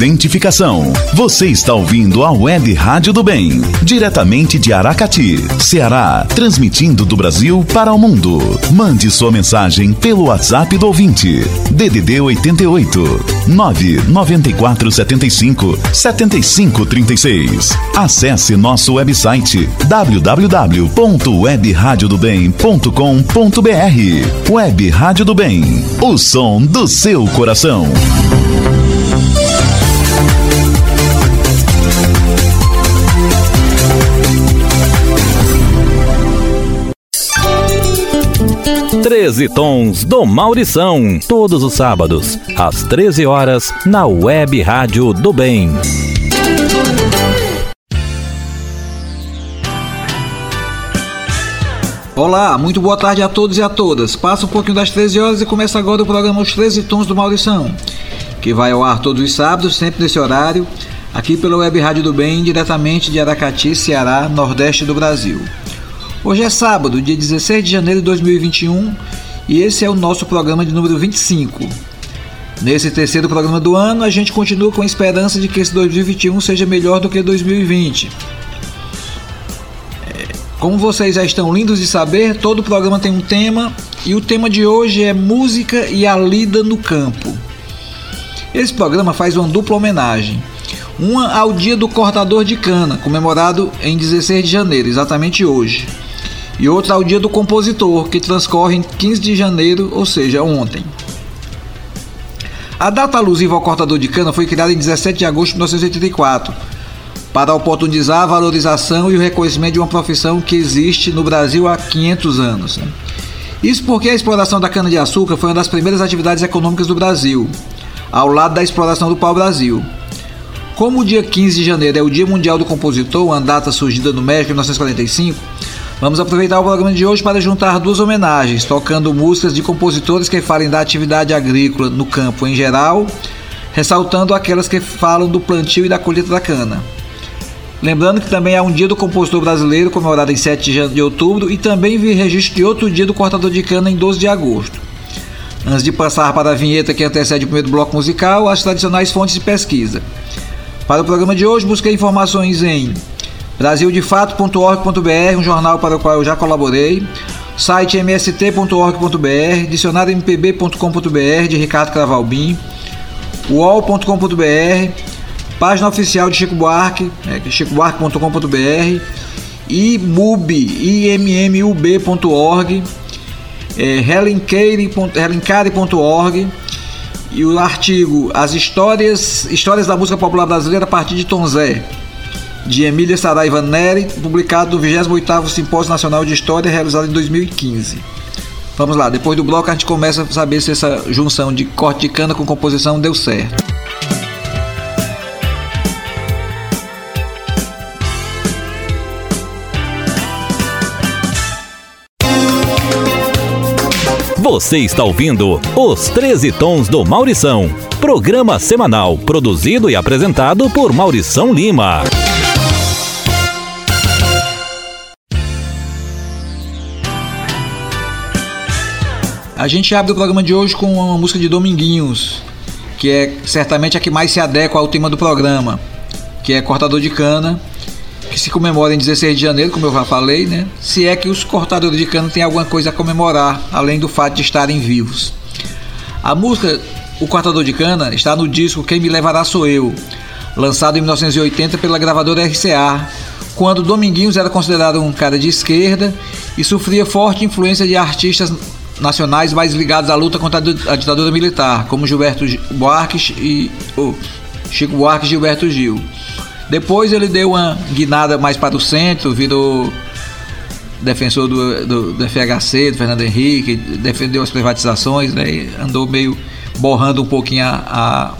identificação. Você está ouvindo a Web Rádio do Bem, diretamente de Aracati, Ceará, transmitindo do Brasil para o mundo. Mande sua mensagem pelo WhatsApp do ouvinte. DDD 88 99475 7536. Acesse nosso website www.webradiodobem.com.br. Web Rádio do Bem, o som do seu coração. Treze Tons do Maurição, todos os sábados, às 13 horas, na Web Rádio do Bem. Olá, muito boa tarde a todos e a todas. Passa um pouquinho das 13 horas e começa agora o programa Os 13 Tons do Maurição, que vai ao ar todos os sábados, sempre nesse horário, aqui pela Web Rádio do Bem, diretamente de Aracati, Ceará, Nordeste do Brasil. Hoje é sábado, dia 16 de janeiro de 2021, e esse é o nosso programa de número 25. Nesse terceiro programa do ano, a gente continua com a esperança de que esse 2021 seja melhor do que 2020. Como vocês já estão lindos de saber, todo programa tem um tema e o tema de hoje é música e a lida no campo. Esse programa faz uma dupla homenagem. Uma ao Dia do Cortador de Cana, comemorado em 16 de janeiro, exatamente hoje. E outra ao Dia do Compositor, que transcorre em 15 de janeiro, ou seja, ontem. A data alusiva ao cortador de cana foi criada em 17 de agosto de 1984 para oportunizar a valorização e o reconhecimento de uma profissão que existe no Brasil há 500 anos. Isso porque a exploração da cana-de-açúcar foi uma das primeiras atividades econômicas do Brasil, ao lado da exploração do pau-brasil. Como o dia 15 de janeiro é o Dia Mundial do Compositor, uma data surgida no México em 1945, vamos aproveitar o programa de hoje para juntar duas homenagens, tocando músicas de compositores que falem da atividade agrícola no campo em geral, ressaltando aquelas que falam do plantio e da colheita da cana. Lembrando que também há um dia do compositor brasileiro, comemorado em 7 de outubro, e também vi registro de outro dia do cortador de cana em 12 de agosto. Antes de passar para a vinheta que antecede o primeiro bloco musical, as tradicionais fontes de pesquisa. Para o programa de hoje, busquei informações em brasildefato.org.br, um jornal para o qual eu já colaborei, site mst.org.br, dicionariompb.com.br de Ricardo Cravalbim, uol.com.br, página oficial de Chico Buarque, é, chicobuarque.com.br e mub, immub.org, é, helencare.org e o artigo As Histórias, Histórias da Música Popular Brasileira a partir de Tom Zé, de Emília Saraiva Neri, publicado no 28º Simpósio Nacional de História, realizado em 2015. Vamos lá, depois do bloco a gente começa a saber se essa junção de corte de cana com composição deu certo. Você está ouvindo Os 13 Tons do Maurição, programa semanal produzido e apresentado por Maurição Lima. A gente abre o programa de hoje com uma música de Dominguinhos, que é certamente a que mais se adequa ao tema do programa, que é Cortador de Cana, que se comemora em 16 de janeiro, como eu já falei, né? Se é que os cortadores de cana têm alguma coisa a comemorar, além do fato de estarem vivos. A música O Cortador de Cana está no disco Quem Me Levará Sou Eu, lançado em 1980 pela gravadora RCA, quando Dominguinhos era considerado um cara de esquerda e sofria forte influência de artistas nacionais mais ligados à luta contra a ditadura militar, como Gilberto Buarque e oh, Chico Buarque e Gilberto Gil. Depois ele deu uma guinada mais para o centro, virou defensor do, do, do FHC, do Fernando Henrique, defendeu as privatizações, né, andou meio borrando um pouquinho a,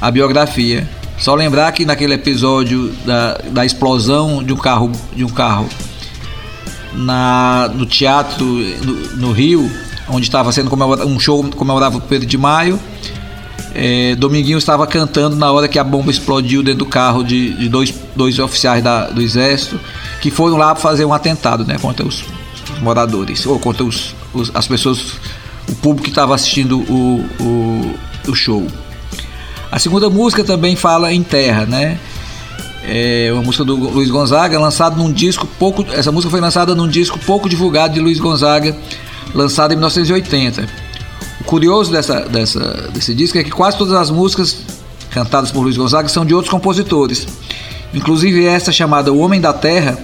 a, a, biografia. Só lembrar que naquele episódio da, da explosão de um carro, de um carro na, no teatro no, no Rio, onde estava sendo um show comemorava o Pedro de Maio, é, Dominguinho estava cantando na hora que a bomba explodiu dentro do carro de, de dois, dois oficiais da, do exército que foram lá fazer um atentado né, contra os, os moradores ou contra os, os, as pessoas, o público que estava assistindo o, o, o show. A segunda música também fala em terra, né? É uma música do Luiz Gonzaga, lançada num disco pouco. Essa música foi lançada num disco pouco divulgado de Luiz Gonzaga, lançado em 1980. O curioso dessa, dessa, desse disco é que quase todas as músicas cantadas por Luiz Gonzaga são de outros compositores. Inclusive essa chamada O Homem da Terra,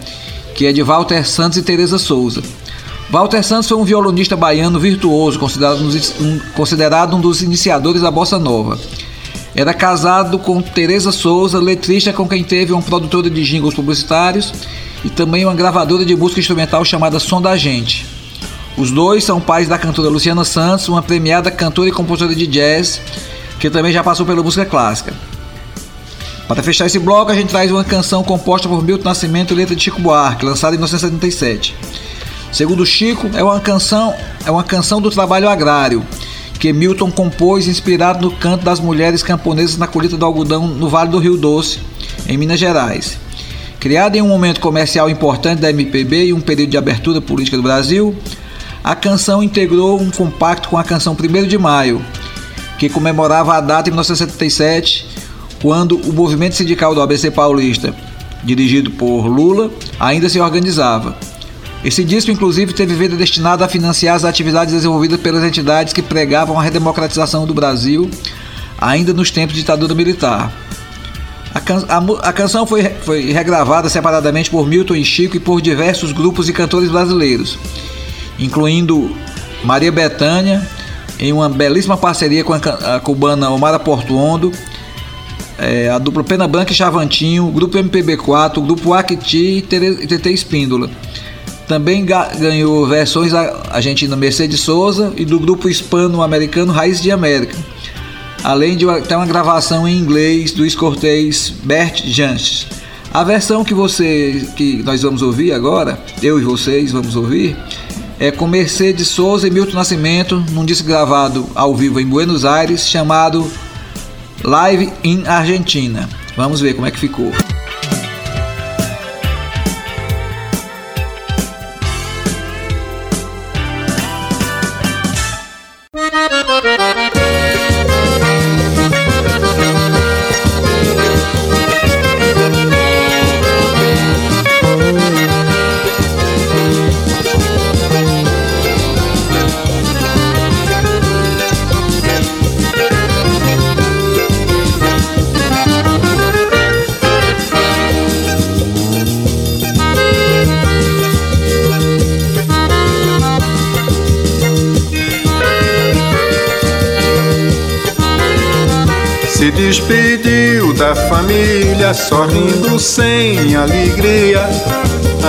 que é de Walter Santos e Teresa Souza. Walter Santos foi um violonista baiano virtuoso, considerado um, considerado um dos iniciadores da bossa nova. Era casado com Teresa Souza, letrista com quem teve uma produtora de jingles publicitários e também uma gravadora de música instrumental chamada Som da Gente. Os dois são pais da cantora Luciana Santos, uma premiada cantora e compositora de jazz, que também já passou pela música clássica. Para fechar esse bloco, a gente traz uma canção composta por Milton Nascimento letra de Chico Buarque, lançada em 1977. Segundo Chico, é uma canção, é uma canção do trabalho agrário, que Milton compôs inspirado no canto das mulheres camponesas na colheita do algodão no Vale do Rio Doce, em Minas Gerais. Criada em um momento comercial importante da MPB e um período de abertura política do Brasil, a canção integrou um compacto com a canção 1 de Maio, que comemorava a data em 1977, quando o movimento sindical do ABC Paulista, dirigido por Lula, ainda se organizava. Esse disco, inclusive, teve vida destinada a financiar as atividades desenvolvidas pelas entidades que pregavam a redemocratização do Brasil, ainda nos tempos de ditadura militar. A, can a, a canção foi, foi regravada separadamente por Milton e Chico e por diversos grupos e cantores brasileiros, incluindo Maria Bethânia, em uma belíssima parceria com a, a cubana Omara Portuondo, é, a dupla Pena Branca e Chavantinho, o grupo MPB4, o grupo Acti e TT Espíndola. Também ganhou versões argentina Mercedes Souza e do grupo hispano-americano Raiz de América, além de ter uma gravação em inglês do escortês Bert Jansch. A versão que você que nós vamos ouvir agora, eu e vocês vamos ouvir, é com Mercedes Souza e Milton Nascimento, num disco gravado ao vivo em Buenos Aires, chamado Live in Argentina. Vamos ver como é que ficou. Da família, sorrindo sem alegria.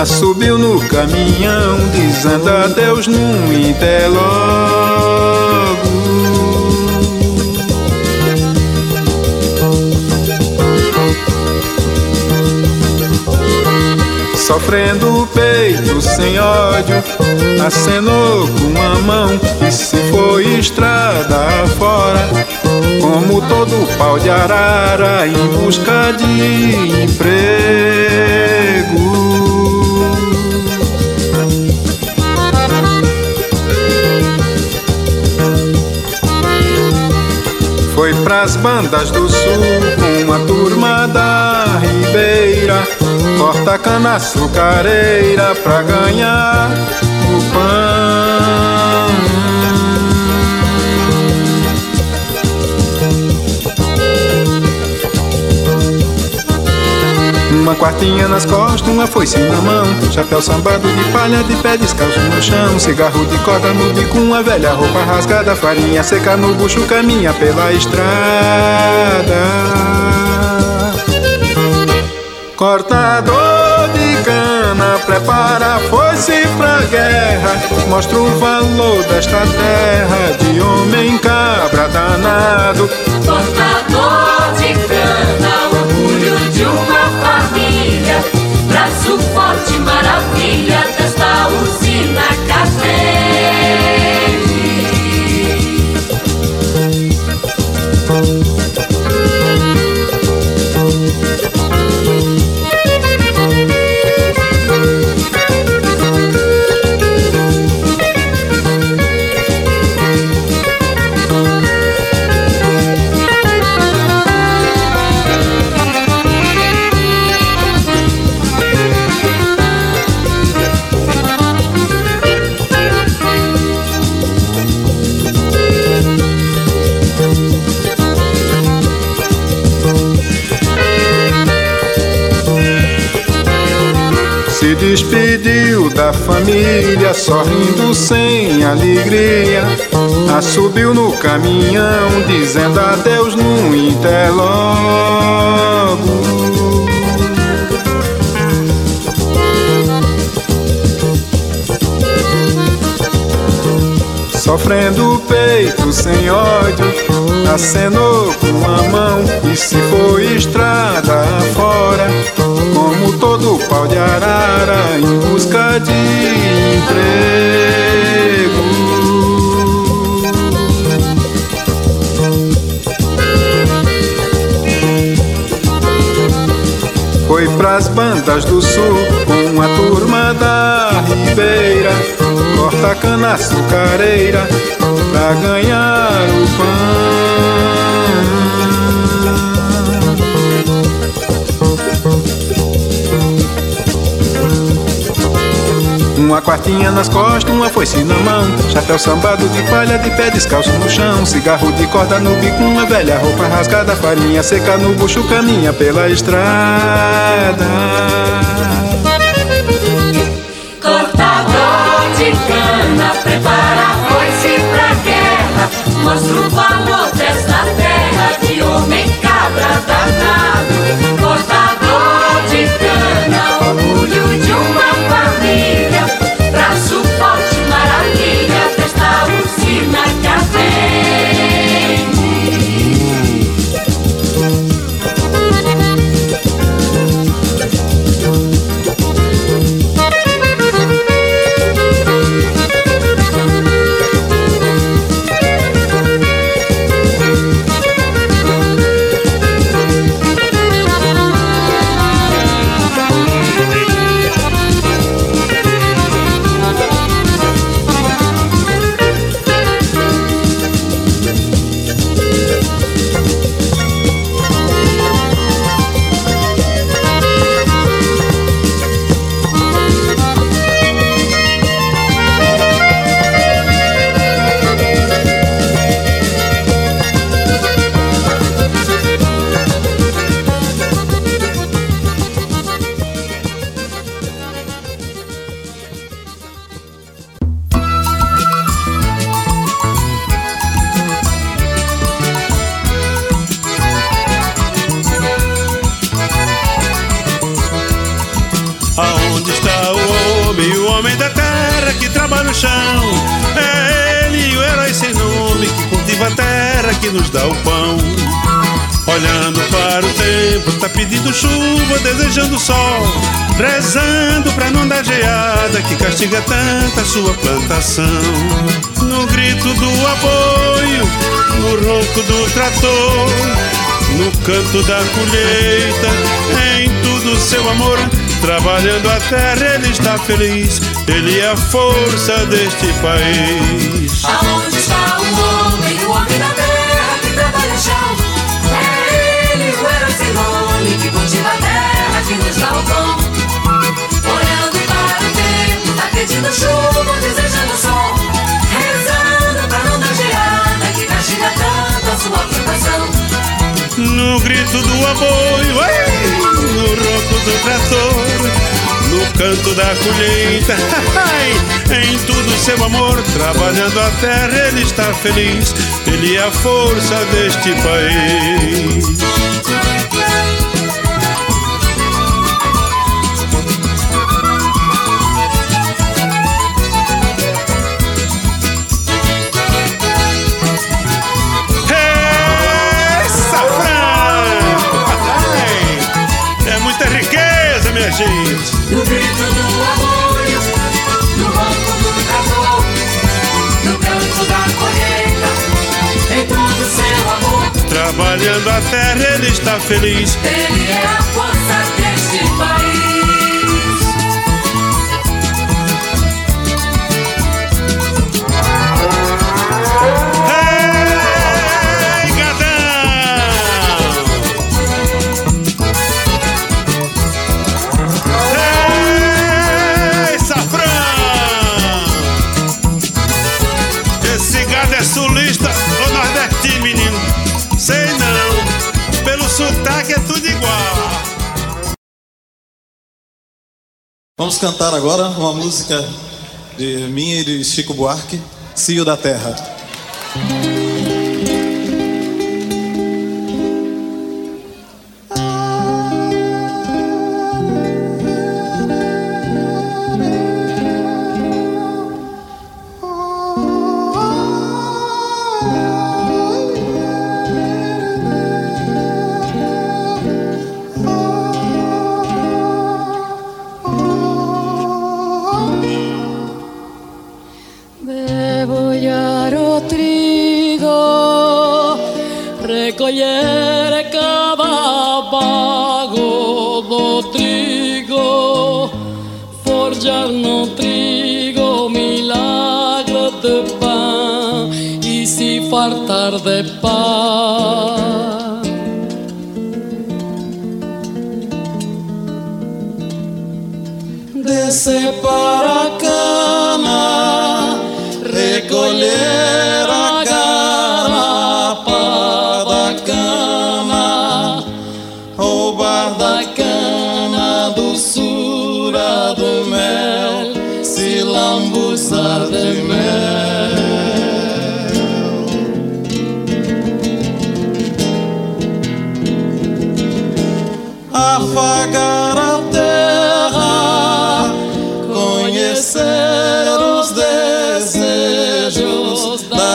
Assubiu no caminhão, dizendo adeus num até Sofrendo o peito sem ódio, acenou com a mão e se foi estrada fora como todo pau de arara em busca de emprego. Foi pras bandas do sul com a turma da Ribeira, corta cana açucareira pra ganhar o pão. Uma quartinha nas costas, uma foice na mão Chapéu sambado de palha, de pé descalço no chão Cigarro de corda no bico, uma velha roupa rasgada Farinha seca no bucho, caminha pela estrada Cortador de cana, prepara a foice pra guerra. Mostra o valor desta terra, de homem cabra danado Cortador de cana, orgulho de uma família, braço forte, maravilha desta usina café. Da família, sorrindo sem alegria. Assubiu no caminhão, dizendo adeus no interlogo. Sofrendo o peito sem ódio, acenou com a mão e se foi estrada fora, como todo pau de arara em busca de emprego. Foi pras bandas do sul com a turma da Ribeira corta cana açucareira pra ganhar o pão. Uma quartinha nas costas, uma foice na mão Chapéu sambado de palha, de pé descalço no chão Cigarro de corda no bico, uma velha roupa rasgada Farinha seca no bucho, caminha pela estrada cana, prepara a foice pra guerra. Mostra o valor desta terra de homem cabra danado. Desejando sol, rezando pra não dar geada que castiga tanta sua plantação. No grito do apoio, no ronco do trator, no canto da colheita, em tudo seu amor, trabalhando a terra ele está feliz, ele é a força deste país. Aonde está o homem, o homem da terra que trabalha o chão? É ele, o herói sem nome, que cultiva Olhando para o tempo, tá pedindo chuva, desejando sol. Rezando pra não dar geada, que castiga tanto a sua plantação. No grito do apoio, ei, no ronco do trator, no canto da colheita, em tudo seu amor, trabalhando a terra, ele está feliz, ele é a força deste país. Gente. No grito do apoio, no ronco do trator, no canto da colheita, em todo seu amor. Trabalhando a terra, ele está feliz. Ele é a força deste país. Vamos cantar agora uma música de minha e de Chico Buarque, Cio da Terra. Collar o trigo, recoller cavabago do trigo, forjar no trigo, milagro de pan, y si faltar de pan. Separar yeah.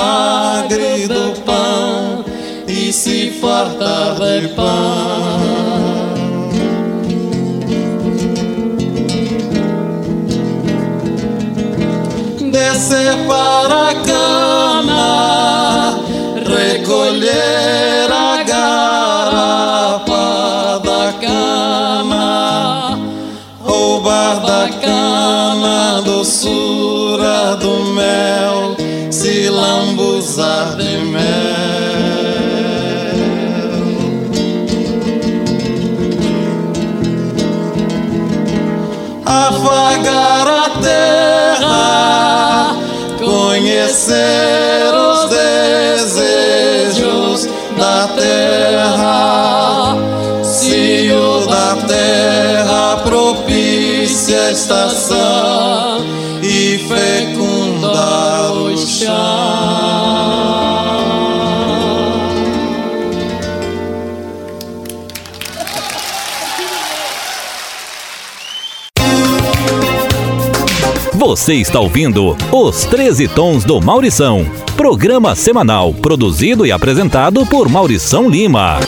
milagre do pão e se fartar de pão. Descer para a conhecer os desejos da terra, se o da terra propícia a estação e fecundar Você está ouvindo Os 13 Tons do Maurição, programa semanal produzido e apresentado por Maurição Lima.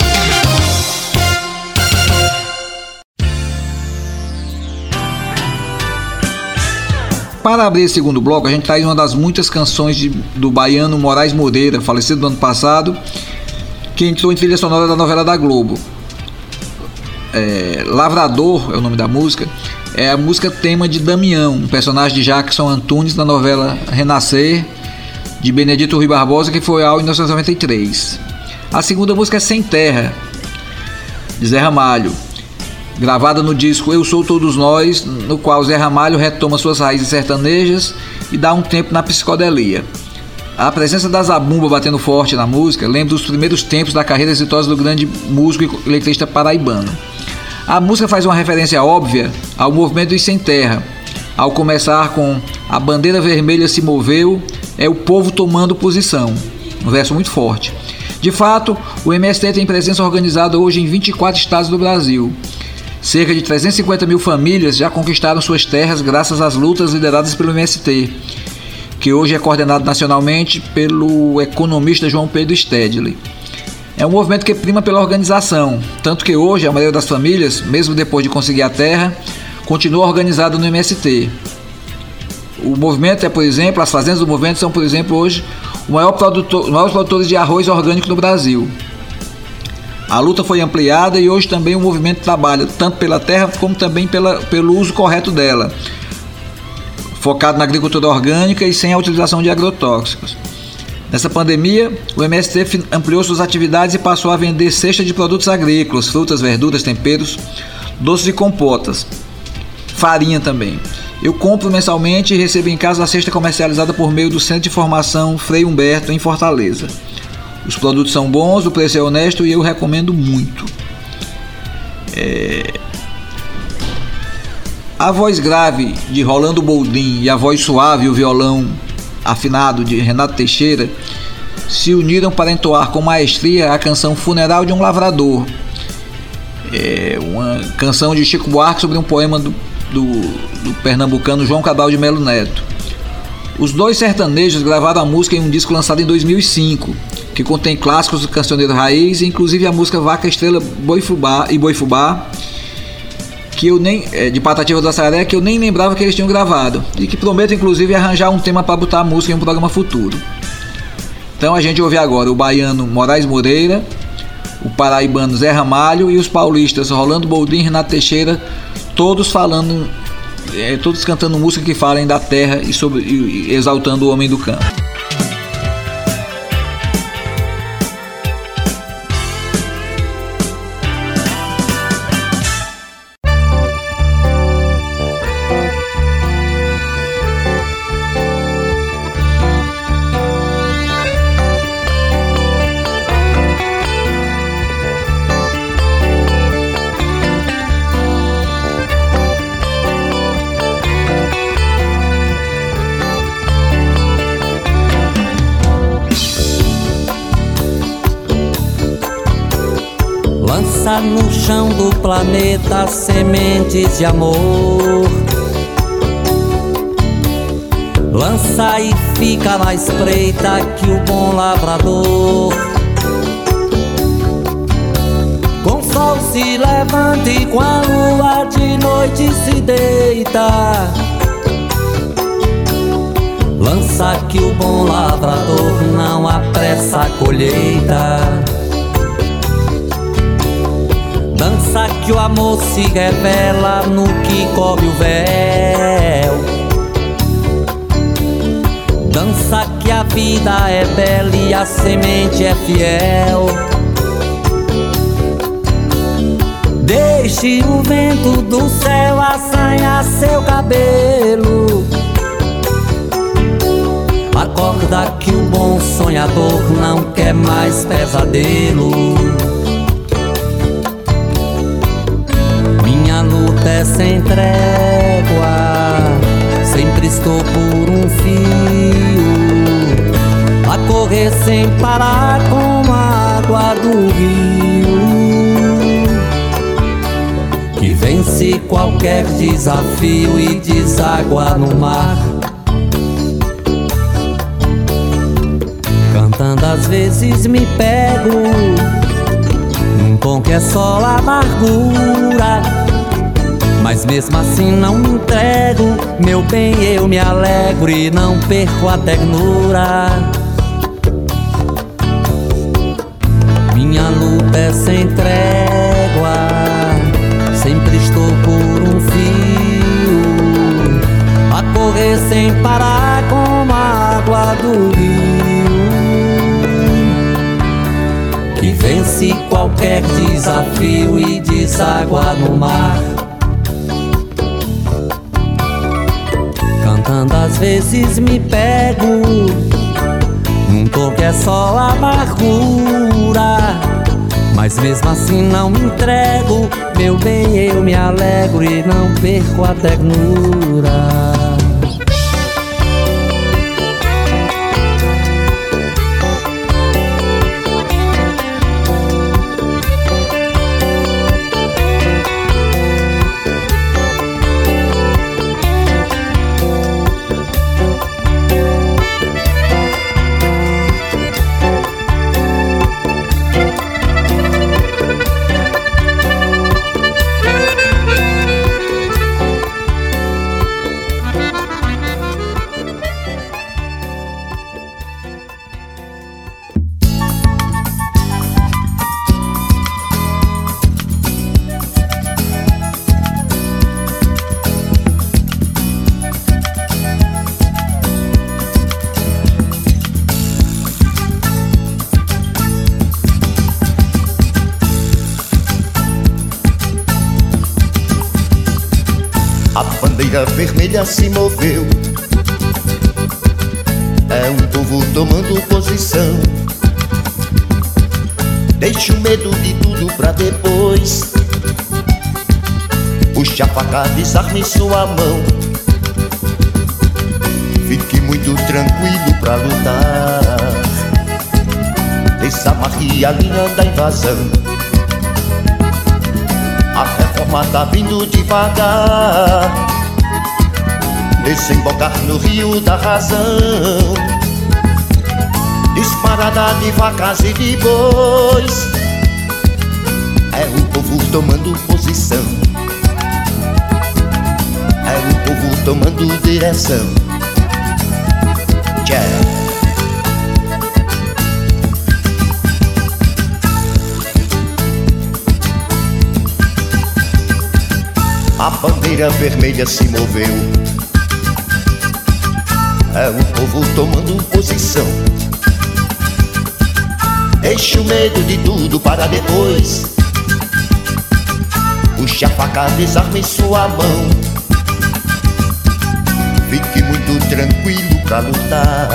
Para abrir esse segundo bloco, a gente traz uma das muitas canções de, do baiano Moraes Moreira, falecido no ano passado, que entrou em trilha sonora da novela da Globo. É, Lavrador é o nome da música, é a música tema de Damião, um personagem de Jackson Antunes na novela Renascer, de Benedito Rui Barbosa, que foi ao em 1993. A segunda música é Sem Terra, de Zé Ramalho, gravada no disco Eu Sou Todos Nós, no qual Zé Ramalho retoma suas raízes sertanejas e dá um tempo na psicodelia. A presença da zabumba batendo forte na música lembra dos primeiros tempos da carreira exitosa do grande músico e letrista paraibano. A música faz uma referência óbvia ao movimento dos Sem Terra, ao começar com A bandeira vermelha se moveu, é o povo tomando posição. Um verso muito forte. De fato, o MST tem presença organizada hoje em 24 estados do Brasil. Cerca de 350 mil famílias já conquistaram suas terras graças às lutas lideradas pelo MST, que hoje é coordenado nacionalmente pelo economista João Pedro Stedley. É um movimento que prima pela organização, tanto que hoje a maioria das famílias, mesmo depois de conseguir a terra, continua organizada no MST. O movimento é, por exemplo, as fazendas do movimento são, por exemplo, hoje o maior produtor, os maiores produtores de arroz orgânico no Brasil. A luta foi ampliada e hoje também o movimento trabalha tanto pela terra como também pela, pelo uso correto dela, focado na agricultura orgânica e sem a utilização de agrotóxicos. Nessa pandemia, o MST ampliou suas atividades e passou a vender cesta de produtos agrícolas, frutas, verduras, temperos, doces e compotas, farinha também. Eu compro mensalmente e recebo em casa a cesta comercializada por meio do Centro de Formação Frei Humberto, em Fortaleza. Os produtos são bons, o preço é honesto e eu recomendo muito. É... A voz grave de Rolando Boldrin e a voz suave, o violão afinado de Renato Teixeira, se uniram para entoar com maestria a canção Funeral de um Lavrador, é uma canção de Chico Buarque sobre um poema do, do, do pernambucano João Cabral de Melo Neto. Os dois sertanejos gravaram a música em um disco lançado em 2005, que contém clássicos do cancioneiro raiz, inclusive a música Vaca Estrela Boi Fubá e Boi Fubá, que eu nem é, de Patativa do Açaré, que eu nem lembrava que eles tinham gravado e que prometo inclusive arranjar um tema para botar a música em um programa futuro. Então a gente ouve agora o baiano Moraes Moreira, o paraibano Zé Ramalho e os paulistas Rolando Boldrin e Renato Teixeira, todos falando, é, todos cantando música que falem da terra e, sobre, e exaltando o homem do campo. Planeta sementes de amor. Lança e fica na espreita que o bom lavrador. Com sol se levanta e com a lua de noite se deita. Lança que o bom lavrador não apressa a colheita. Dança que o amor se revela no que cobre o véu. Dança que a vida é bela e a semente é fiel. Deixe o vento do céu assanhar seu cabelo. Acorda que o bom sonhador não quer mais pesadelo. Minha luta é sem trégua, sempre estou por um fio. A correr sem parar com a água do rio. Que vence qualquer desafio e deságua no mar. Cantando às vezes me pego num tom que é só amargura. Mas mesmo assim não me entrego, meu bem, eu me alegro e não perco a ternura. Minha luta é sem trégua, sempre estou por um fio, a correr sem parar como a água do rio que vence qualquer desafio e deságua no mar. Às vezes me pego num tom que é só amargura. Mas mesmo assim não me entrego, meu bem, eu me alegro e não perco a ternura. Puxa a faca, desarme sua mão. Fique muito tranquilo pra lutar. Desamarre a linha da invasão. A reforma tá vindo devagar. Desembocar no rio da razão. Disparada de vacas e de bois. É o povo tomando posição. O povo tomando direção. Tchau. A bandeira vermelha se moveu. É o povo tomando posição. Deixe o medo de tudo para depois. Puxe a faca, desarme sua mão. Fique muito tranquilo pra lutar.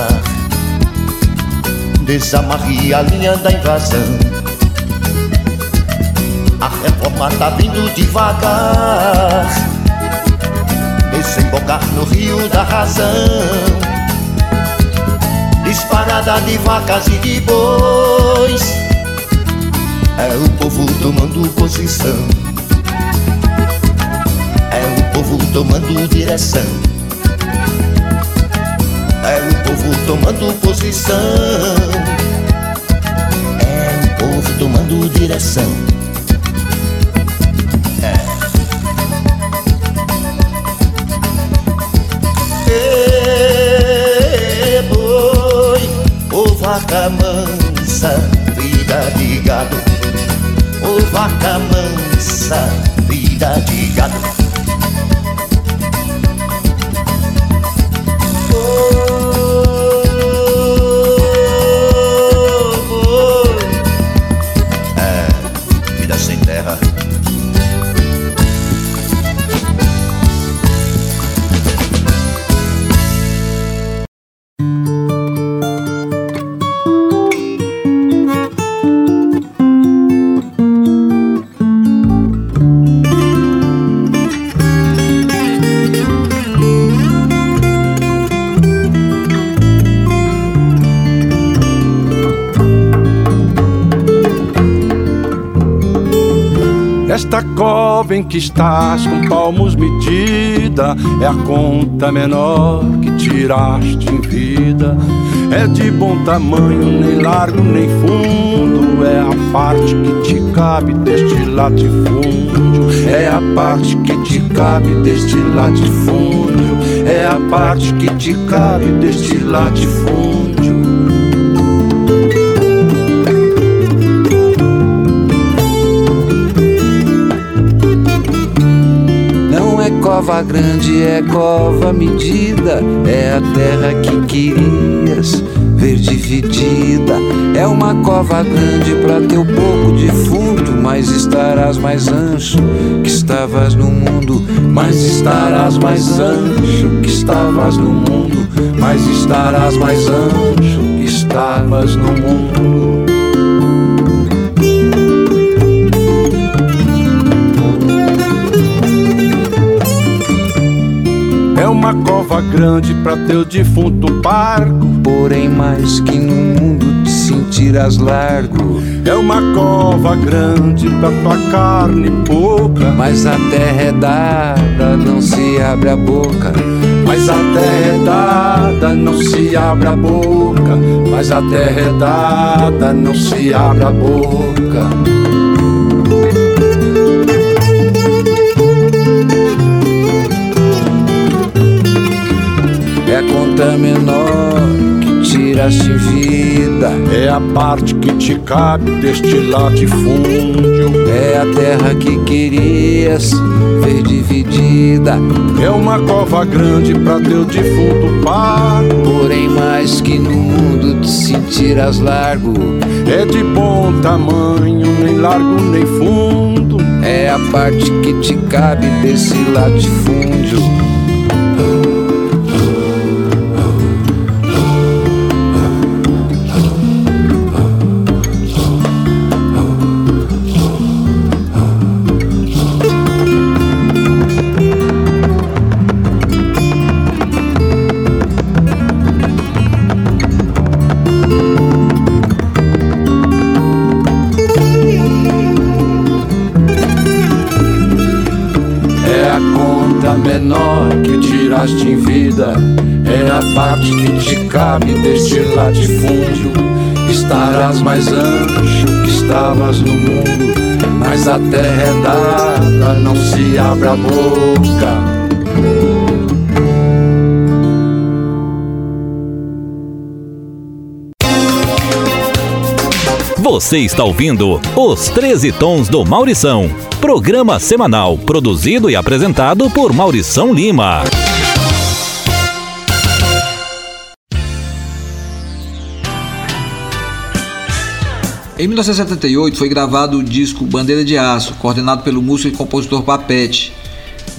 Desamarre a linha da invasão. A reforma tá vindo devagar. Desembocar no rio da razão. Disparada de vacas e de bois. É o povo tomando posição. É o povo tomando direção É o povo tomando posição É o povo tomando direção Ê, boi, ô vaca mansa, vida de gado. Ô vaca mansa, vida de gado. Em que estás com palmos medida é a conta menor que tiraste em vida. É de bom tamanho, nem largo nem fundo. É a parte que te cabe deste latifúndio. É a parte que te cabe deste latifúndio. É a parte que te cabe deste latifúndio. Cova grande, é cova medida. É a terra que querias ver dividida. É uma cova grande pra teu pouco defunto, mas estarás mais ancho que estavas no mundo. Mas estarás mais ancho que estavas no mundo. Mas estarás mais ancho que estavas no mundo. É uma cova grande pra teu defunto parco. Porém, mais que no mundo te sentirás largo. É uma cova grande pra tua carne pouca. Mas a terra é dada, não se abre a boca. Mas a terra é dada, não se abre a boca. Mas a terra é dada, não se abre a boca. A conta menor que tiraste vida. É a parte que te cabe deste latifúndio. É a terra que querias ver dividida. É uma cova grande pra teu defunto parco. Porém, mais que no mundo te sentirás largo. É de bom tamanho, nem largo nem fundo. É a parte que te cabe desse latifúndio. Latifúndio. Estarás mais ancho que estavas no mundo. Mas a terra é dada, não se abre a boca. Você está ouvindo Os 13 Tons do Maurição, programa semanal produzido e apresentado por Maurição Lima. Em 1978 foi gravado o disco Bandeira de Aço, coordenado pelo músico e compositor Papete,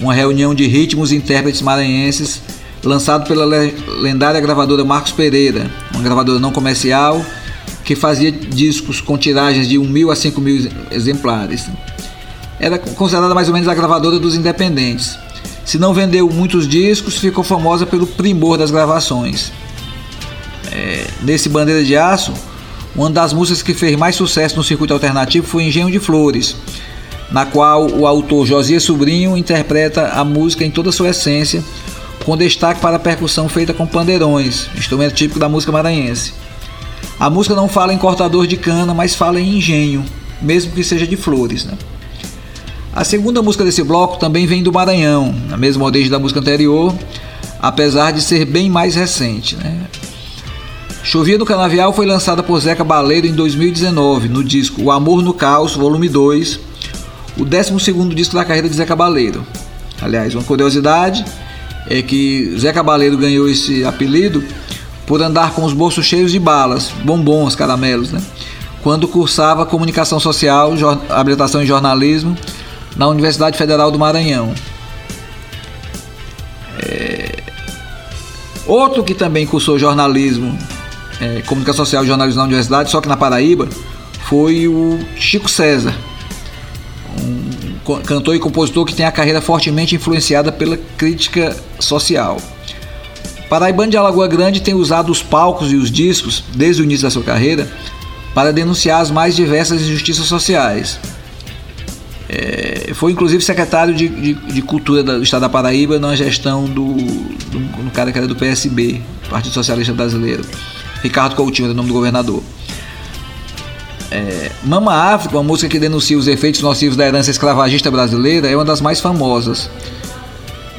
uma reunião de ritmos e intérpretes maranhenses, lançado pela lendária gravadora Marcos Pereira, uma gravadora não comercial que fazia discos com tiragens de 1 mil a 5 mil exemplares. Era considerada mais ou menos a gravadora dos independentes. Se não vendeu muitos discos, ficou famosa pelo primor das gravações. É, nesse Bandeira de Aço, uma das músicas que fez mais sucesso no circuito alternativo foi Engenho de Flores, na qual o autor Josias Sobrinho interpreta a música em toda a sua essência, com destaque para a percussão feita com pandeirões, instrumento típico da música maranhense. A música não fala em cortador de cana, mas fala em engenho, mesmo que seja de flores. Né? A segunda música desse bloco também vem do Maranhão, na mesma origem da música anterior, apesar de ser bem mais recente. Né? Chovia no Canavial foi lançada por Zeca Baleiro em 2019, no disco O Amor no Caos, volume 2, o 12 disco da carreira de Zeca Baleiro. Aliás, uma curiosidade é que Zeca Baleiro ganhou esse apelido por andar com os bolsos cheios de balas, bombons, caramelos, né? quando cursava comunicação social, habilitação em jornalismo na Universidade Federal do Maranhão. É... Outro que também cursou jornalismo, é, comunicação social e jornalismo na universidade, só que na Paraíba, foi o Chico César, um cantor e compositor que tem a carreira fortemente influenciada pela crítica social. Paraibano de Alagoa Grande tem usado os palcos e os discos, desde o início da sua carreira, para denunciar as mais diversas injustiças sociais. É, foi inclusive secretário de, de, de, Cultura do Estado da Paraíba na gestão do, do, do cara que era do PSB, Partido Socialista Brasileiro. Ricardo Coutinho era o nome do governador. É, Mama África, uma música que denuncia os efeitos nocivos da herança escravagista brasileira, é uma das mais famosas.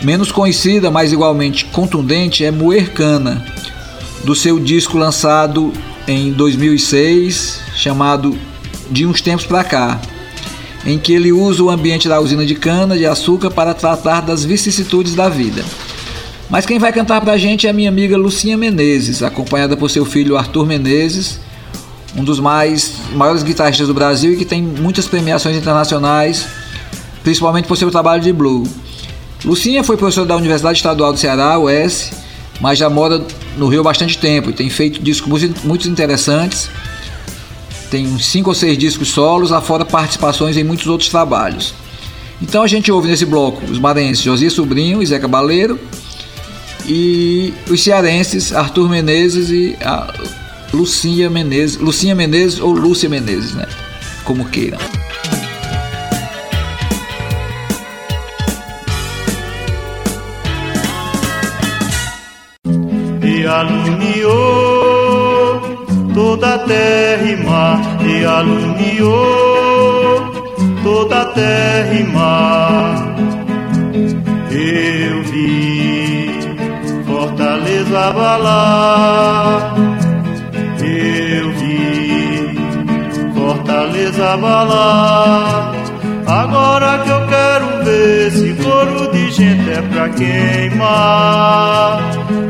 Menos conhecida, mas igualmente contundente, é Muercana, do seu disco lançado em 2006, chamado De uns tempos para cá, em que ele usa o ambiente da usina de cana de açúcar para tratar das vicissitudes da vida. Mas quem vai cantar para a gente é a minha amiga Lucinha Menezes, acompanhada por seu filho Arthur Menezes, um dos mais maiores guitarristas do Brasil e que tem muitas premiações internacionais, principalmente por seu trabalho de blues. Lucinha foi professora da Universidade Estadual do Ceará, UES, mas já mora no Rio há bastante tempo e tem feito discos muito interessantes. Tem 5 ou 6 discos solos, afora participações em muitos outros trabalhos. Então a gente ouve nesse bloco os maranhenses Josias Sobrinho e Zeca Baleiro e os cearenses Arthur Menezes e a Lucinha Menezes, Lucinha Menezes ou Lúcia Menezes, né? Como queiram. alumiou toda a terra e mar, e alumiou toda a terra e mar. Eu vi Fortaleza abalar, eu vi Fortaleza abalar. Agora que eu quero ver esse couro de gente é pra queimar.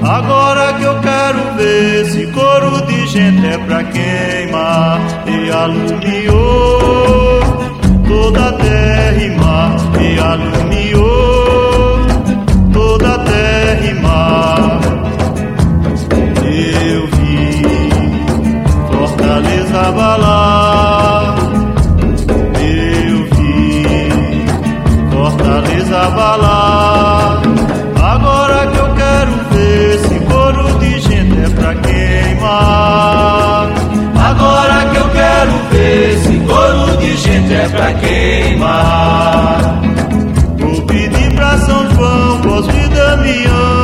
Agora que eu quero ver esse couro de gente é pra queimar. E alumiou toda a terra e mar. E alumiou toda a terra e mar. Eu vi Fortaleza balar. abalar. Agora que eu quero ver esse coro de gente é pra queimar. Agora que eu quero ver esse coro de gente é pra queimar. Vou pedir pra São João, Cosme e Damião.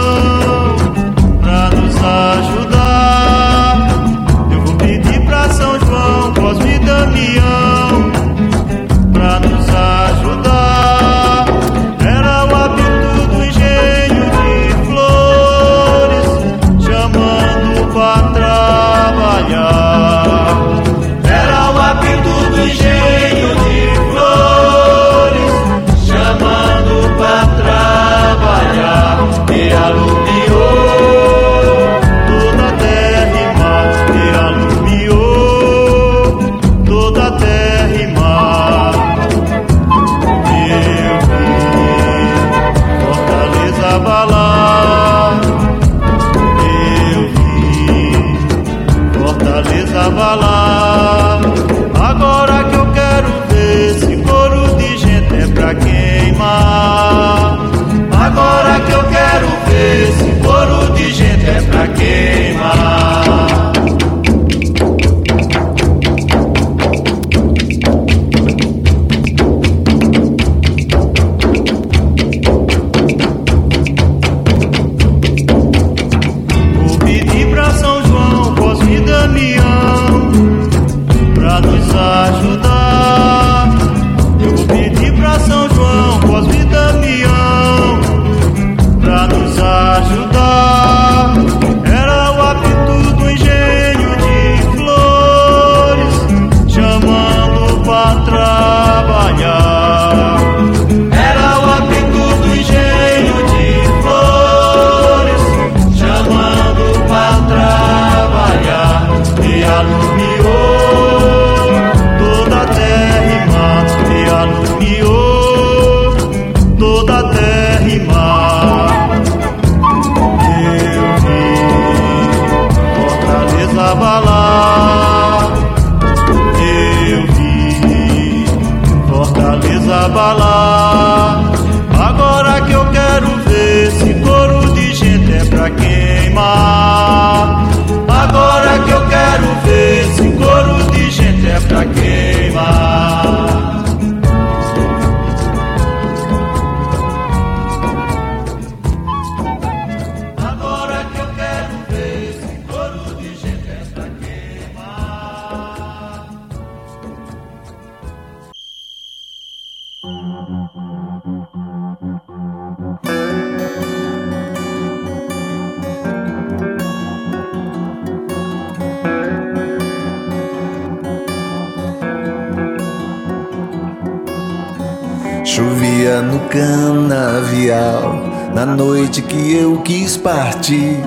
Chovia no canavial na noite que eu quis partir.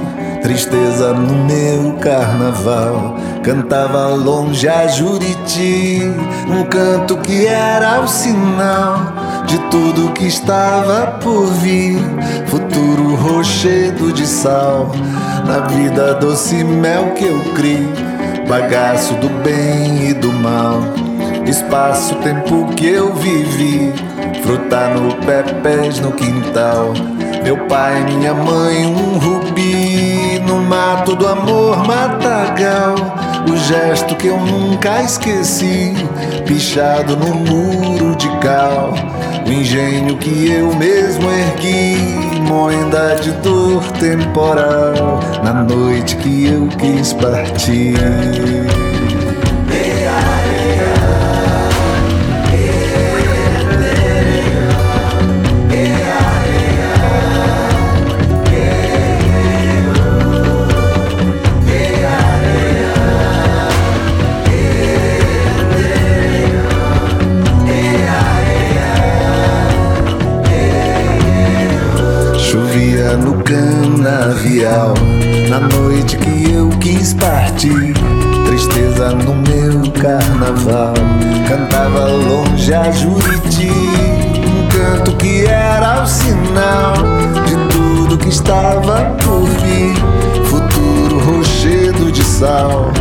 Tristeza no meu carnaval, cantava longe a Juriti, um canto que era o sinal de tudo que estava por vir. Futuro rochedo de sal, na vida doce mel que eu crio, bagaço do bem e do mal. Espaço, tempo que eu vivi, fruta no pé, pés no quintal. Meu pai, minha mãe, um rubi no mato do amor matagal. O gesto que eu nunca esqueci, pichado no muro de cal. O engenho que eu mesmo ergui, moenda de dor temporal. Na noite que eu quis partir. Canavial Na noite que eu quis partir Tristeza no meu carnaval. Cantava longe a Juriti Um canto que era o sinal De tudo que estava por vir. Futuro rochedo de sal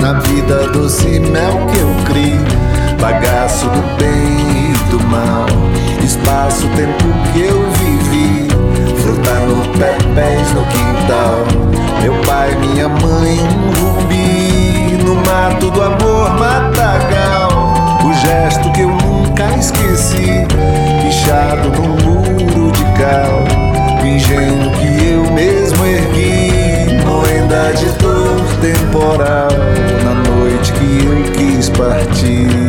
Na vida doce mel que eu crio Bagaço do bem e do mal Espaço, tempo que eu vivi No pé, pés no quintal. Meu pai, minha mãe, um rubi No mato do amor, matagal. O gesto que eu nunca esqueci Pichado no muro de cal. O que eu mesmo ergui Moenda de dor temporal. Na noite que eu quis partir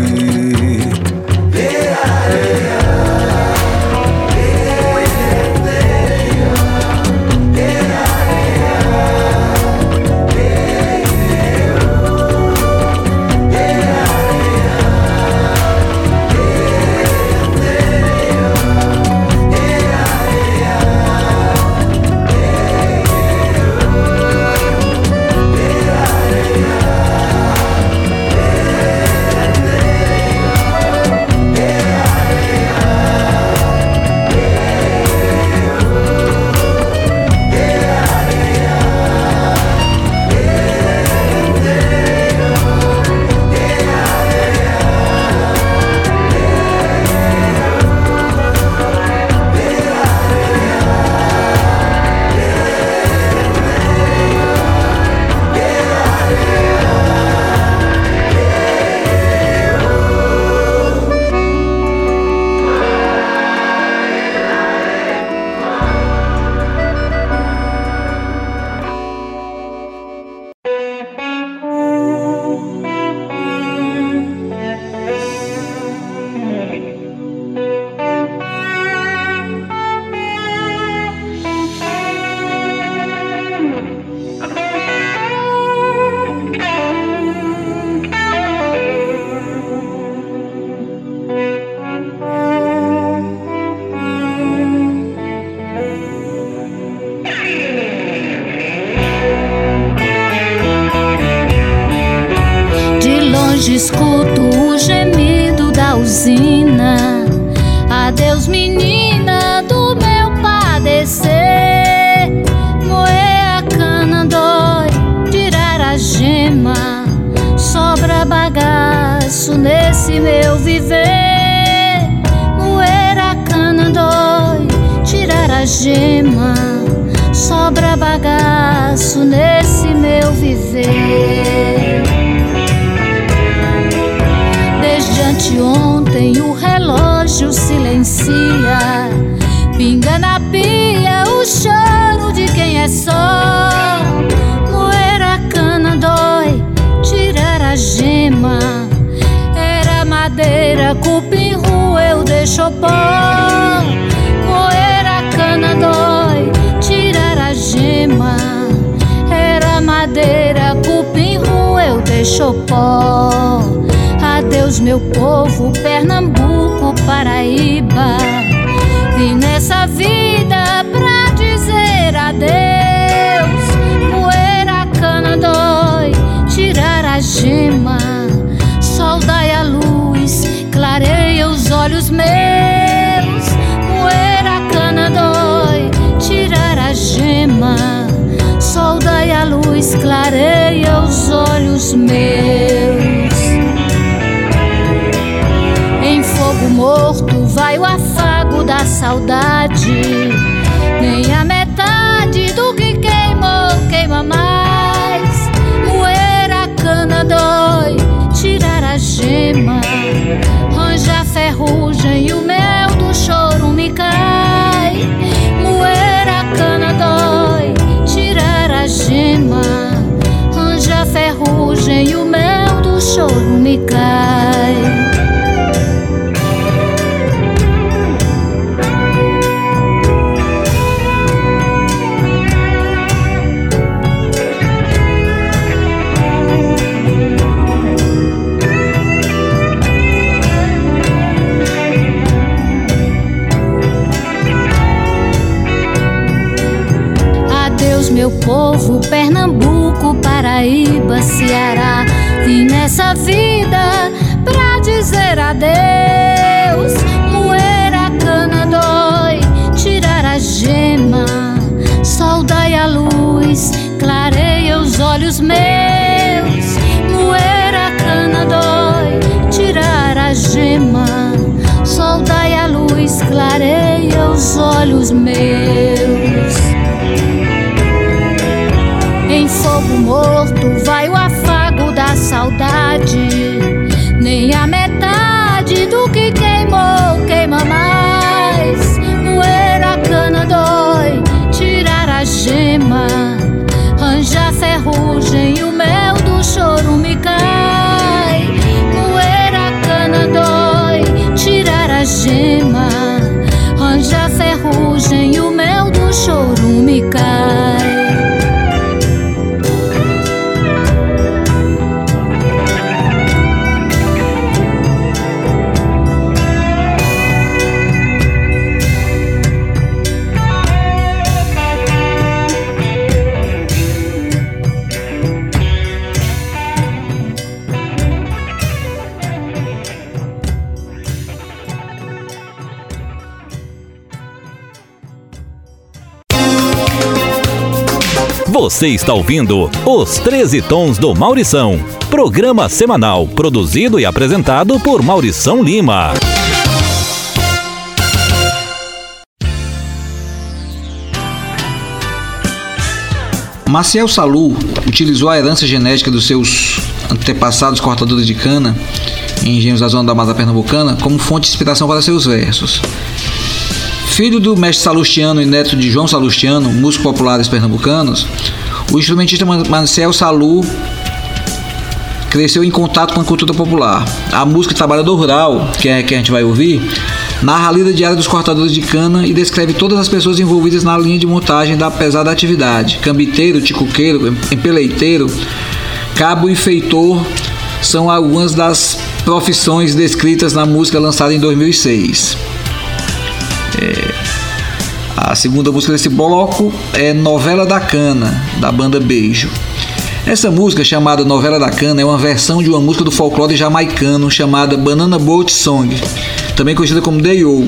bagaço nesse meu viver. Desde anteontem o relógio silencia, pinga na pia o choro de quem é só. Moer a cana dói, tirar a gema. Era madeira, cupim roeu, deixou pó. Deixou pó. Adeus, meu povo, Pernambuco, Paraíba. Vim nessa vida pra dizer adeus. Moer cana dói, tirar a gema. Sol dai a luz, clareia os olhos meus. Moer cana dói, tirar a gema. Sol dai a luz, clareia os olhos meus. Em fogo morto vai o afago da saudade. Nem a e o mel do choro me cai. Adeus, meu povo, Pernambuco, Paraíba, Ceará. Vim nessa vida pra dizer adeus. Moer a cana dói, tirar a gema. Sol dai a luz, clareia os olhos meus. Moer a cana dói, tirar a gema. Sol dai a luz, clareia os olhos meus. Fogo morto vai o afago da saudade. Nem a metade do que queimou queima mais. Moer a cana dói, tirar a gema. Anja a ferrugem e o mel do choro me cai. Moer a cana dói, tirar a gema. Anja a ferrugem e o mel do choro me cai. Você está ouvindo Os 13 Tons do Maurição, programa semanal produzido e apresentado por Maurição Lima. Maciel Salu utilizou a herança genética dos seus antepassados cortadores de cana em engenhos da zona da Mata Pernambucana como fonte de inspiração para seus versos. Filho do mestre Salustiano e neto de João Salustiano, músicos populares pernambucanos, o instrumentista Marcel Salu cresceu em contato com a cultura popular. A música Trabalhador Rural, que é que a gente vai ouvir, narra a lida diária dos cortadores de cana e descreve todas as pessoas envolvidas na linha de montagem da pesada atividade. Cambiteiro, ticuqueiro, empeleiteiro, cabo e feitor são algumas das profissões descritas na música lançada em 2006. É, a segunda música desse bloco é Novela da Cana, da banda Beijo. Essa música, chamada Novela da Cana, é uma versão de uma música do folclore jamaicano chamada Banana Boat Song, também conhecida como Day-O,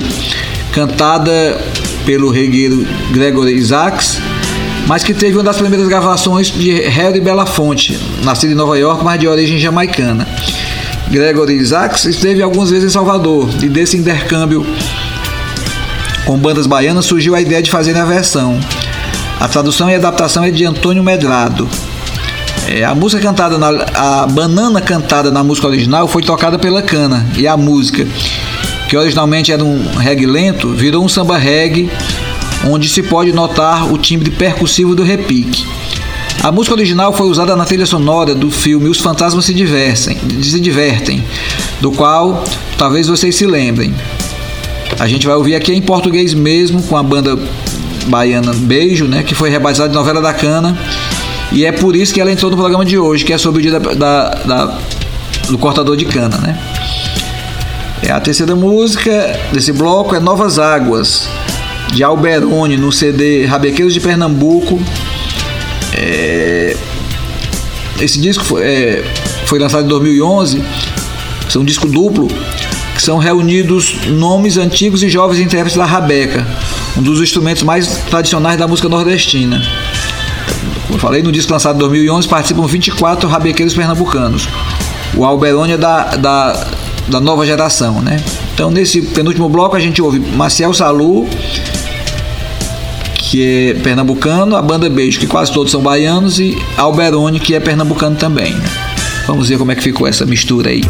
cantada pelo regueiro Gregory Isaacs, mas que teve uma das primeiras gravações de Harry Belafonte, nascido em Nova York, mas de origem jamaicana. Gregory Isaacs esteve algumas vezes em Salvador e desse intercâmbio com bandas baianas surgiu a ideia de fazer a versão. A tradução e adaptação é de Antônio Medrado. É, a música cantada na, a banana cantada na música original foi tocada pela cana e a música, que originalmente era um reggae lento, virou um samba reggae, onde se pode notar o timbre percussivo do repique. A música original foi usada na trilha sonora do filme Os Fantasmas se, Diversem, se Divertem, do qual talvez vocês se lembrem. A gente vai ouvir aqui em português mesmo, com a banda baiana Beijo, né, que foi rebatizada de Novela da Cana. E é por isso que ela entrou no programa de hoje, que é sobre o dia da, da, da do cortador de cana. Né? É, a terceira música desse bloco é Novas Águas, de Alberoni, no CD Rabequeiros de Pernambuco. É, esse disco foi, é, foi lançado em 2011, é um disco duplo, são reunidos nomes antigos e jovens intérpretes da rabeca, um dos instrumentos mais tradicionais da música nordestina. Como eu falei, no disco lançado em 2011 participam 24 rabequeiros pernambucanos. O Alberoni é da, da, da nova geração, né? Então, nesse penúltimo bloco, a gente ouve Marcel Salu, que é pernambucano, a banda Beijo, que quase todos são baianos, e Alberoni, que é pernambucano também. Né? Vamos ver como é que ficou essa mistura aí.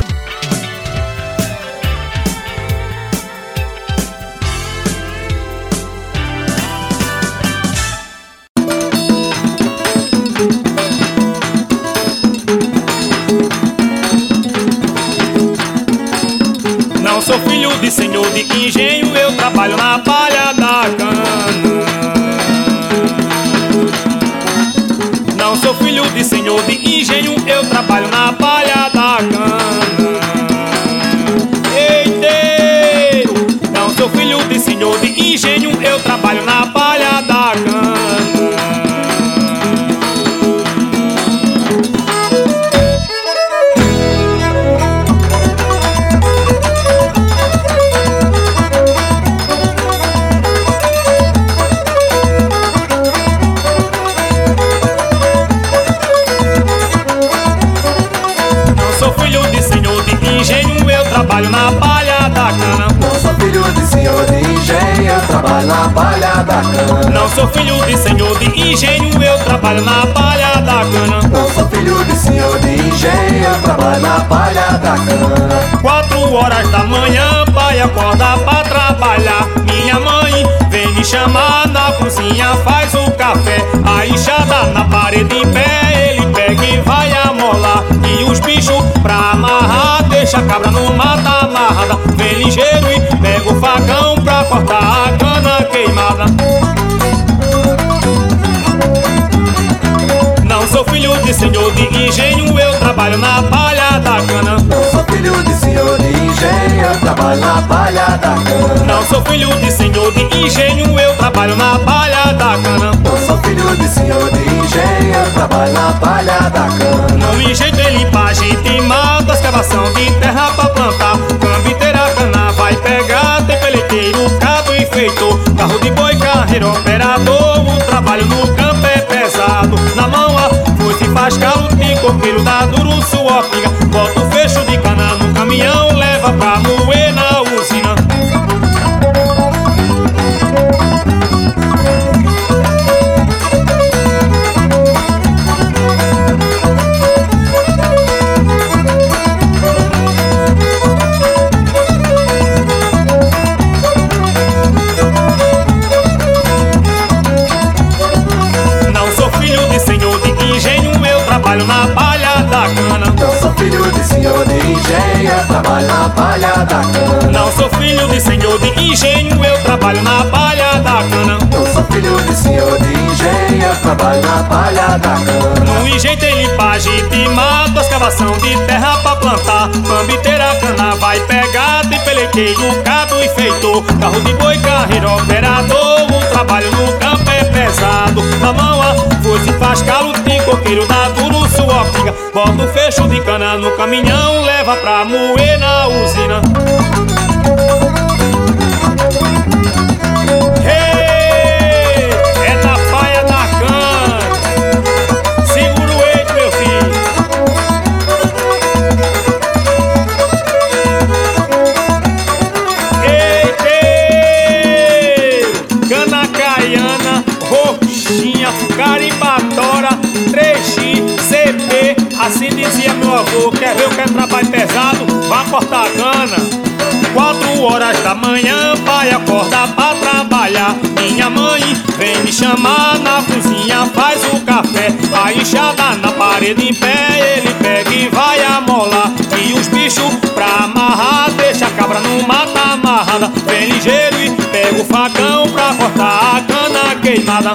Palha da cana. Quatro horas da manhã, pai acorda pra trabalhar. Minha mãe vem me chamar na cozinha, faz o café. A enxada na parede em pé, ele pega e vai amolar. E os bichos pra amarrar, deixa a cabra no mata amarrada. Vem ligeiro e pega o facão pra cortar a cana queimada. Não sou filho de senhor de engenho, eu trabalho na palha trabalho na palha da cana. Não sou filho de senhor de engenho, eu trabalho na palha da cana. Não sou filho de senhor de engenho, eu trabalho na palha da cana. No engenho é limpagem, tem mata, escavação de terra pra plantar. Cambiteira, cana vai pegar, tem peleteiro, cabo e feitor. Carro de boi, carreiro, operador. O trabalho no campo é pesado. Na mão a foice faz calo, tem coqueiro, dá duro, suor, pinga. Palha da cana. Não sou filho de senhor de engenho, eu trabalho na palha da cana. Não sou filho de senhor de engenho, eu trabalho na palha da cana. No engenho tem limpagem de mato, escavação de terra pra plantar. Pambiteira, cana vai pegar, tem peleteiro, cabo e feitor. Carro de boi, carreiro, operador. O trabalho no campo é pesado. Na mão a foice faz calo, tem coqueiro, dá duro, suor, pinga. Bota o fecho de cana no caminhão, leva pra moer na usina. Amanhã vai acordar pra trabalhar. Minha mãe vem me chamar na cozinha Faz o café, vai enxadar na parede em pé Ele pega e vai amolar. E os bichos pra amarrar Deixa a cabra no mata amarrada. Vem ligeiro e pega o facão Pra cortar a cana queimada.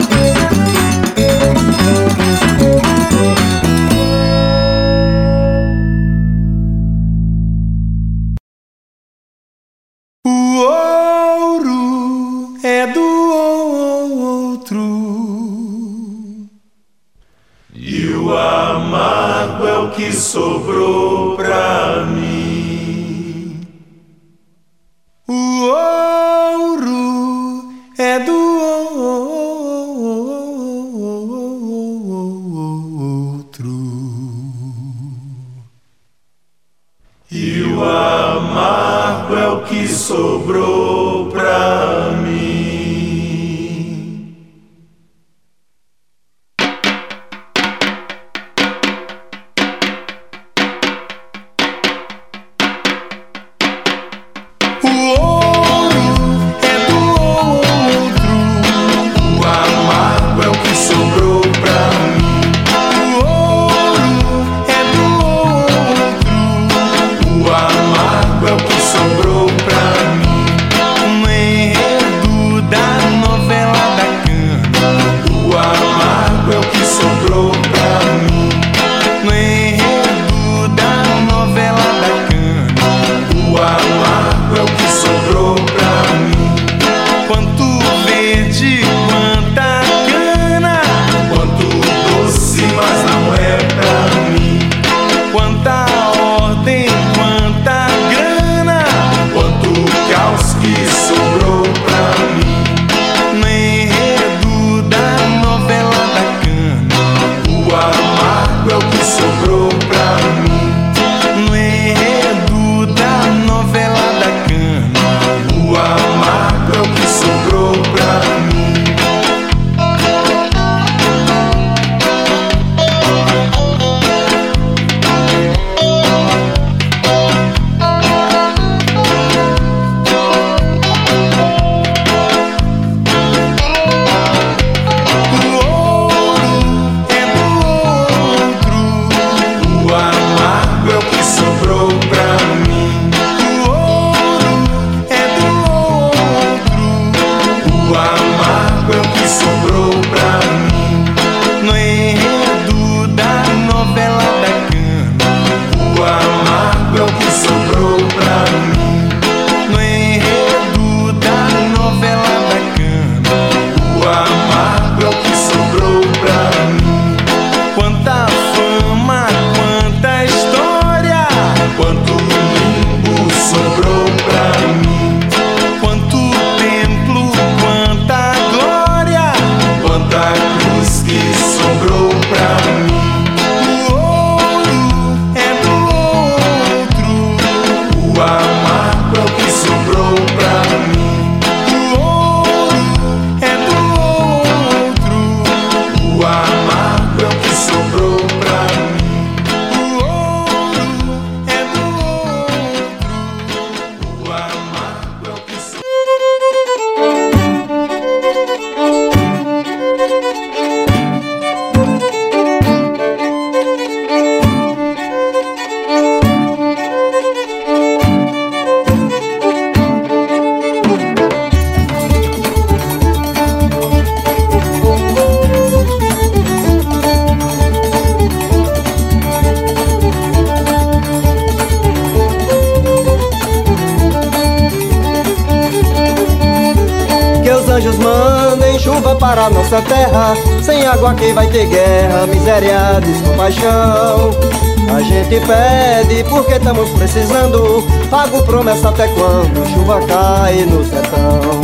promessa até quando chuva cai no sertão.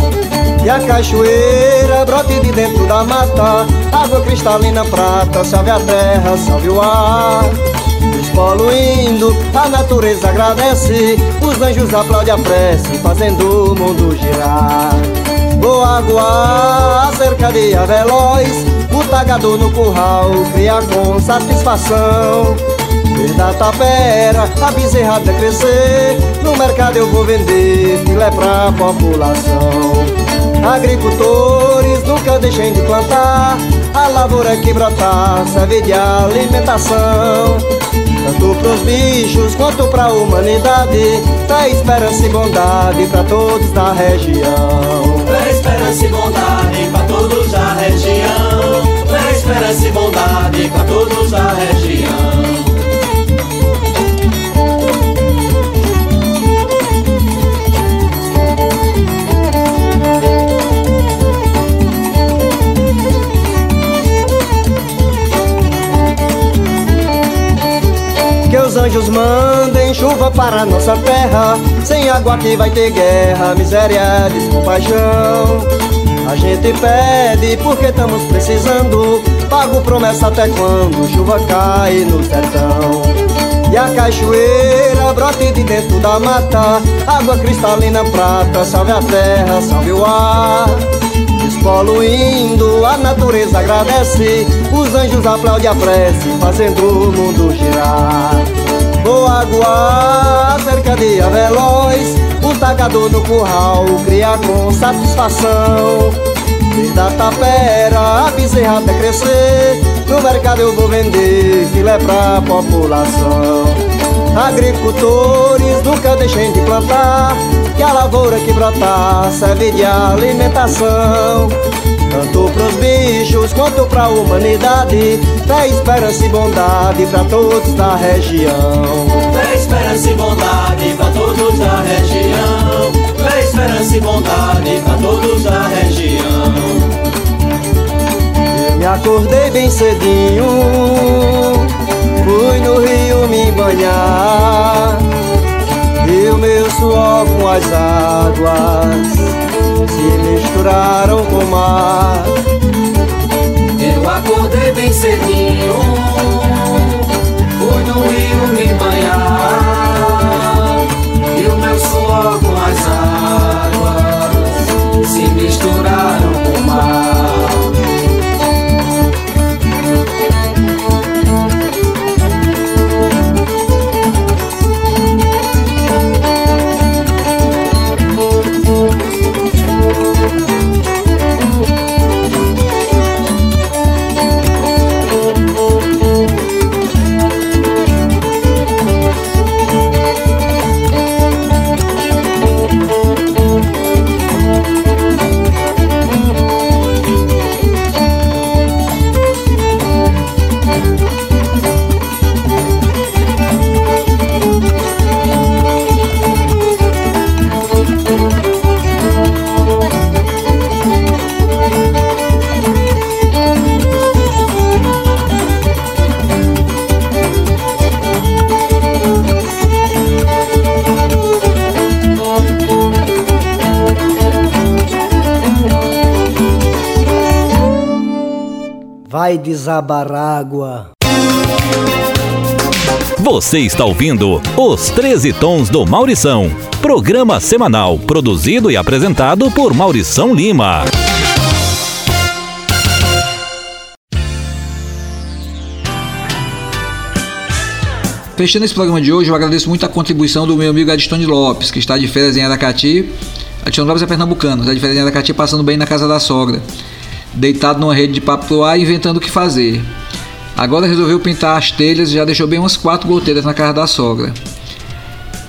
E a cachoeira brote de dentro da mata, água cristalina prata, salve a terra, salve o ar. Os poluindo, a natureza agradece, os anjos aplaudem a prece, fazendo o mundo girar. Boa água, cerca de veloz, o tagador no curral cria com satisfação. Desde a tapera, a bezerrada crescer. No mercado eu vou vender filé pra população. Agricultores nunca deixem de plantar. A lavoura que brotar serve de alimentação. Tanto pros bichos quanto pra humanidade. Pra esperança e bondade pra todos da região. Pra esperança e bondade pra todos da região. Pra esperança e bondade pra todos da região anjos mandem chuva para nossa terra Sem água aqui vai ter guerra, miséria, descompaixão A gente pede porque estamos precisando Pago promessa até quando chuva cai no sertão. E a cachoeira brote de dentro da mata Água cristalina prata, salve a terra, salve o ar. Despoluindo, a natureza agradece Os anjos aplaudem a prece Fazendo o mundo girar Boa água, cerca de veloz O tagador no curral cria com satisfação. Desde a tapera, a bezerra até crescer. No mercado eu vou vender filé pra população. Agricultores nunca deixem de plantar Que a lavoura que brotar serve de alimentação Tanto pros bichos quanto pra humanidade Pra esperança e bondade pra todos da região. Pra esperança e bondade pra todos da região. Pra esperança e bondade pra todos da região. Eu me acordei bem cedinho Fui no rio me banhar E o meu suor com as águas Se misturaram com o mar. Eu acordei bem cedinho Fui no rio me banhar E o meu suor com as águas Se misturaram Vai desabar água Você está ouvindo Os 13 Tons do Maurição. Programa semanal produzido e apresentado por Maurição Lima. Fechando esse programa de hoje, eu agradeço muito a contribuição do meu amigo Adstone Lopes, que está de férias em Aracati. Adstone Lopes é pernambucano, está de férias em Aracati, passando bem na casa da sogra. Deitado numa rede de papo pro ar, inventando o que fazer. Agora resolveu pintar as telhas e já deixou bem umas quatro goteiras na casa da sogra.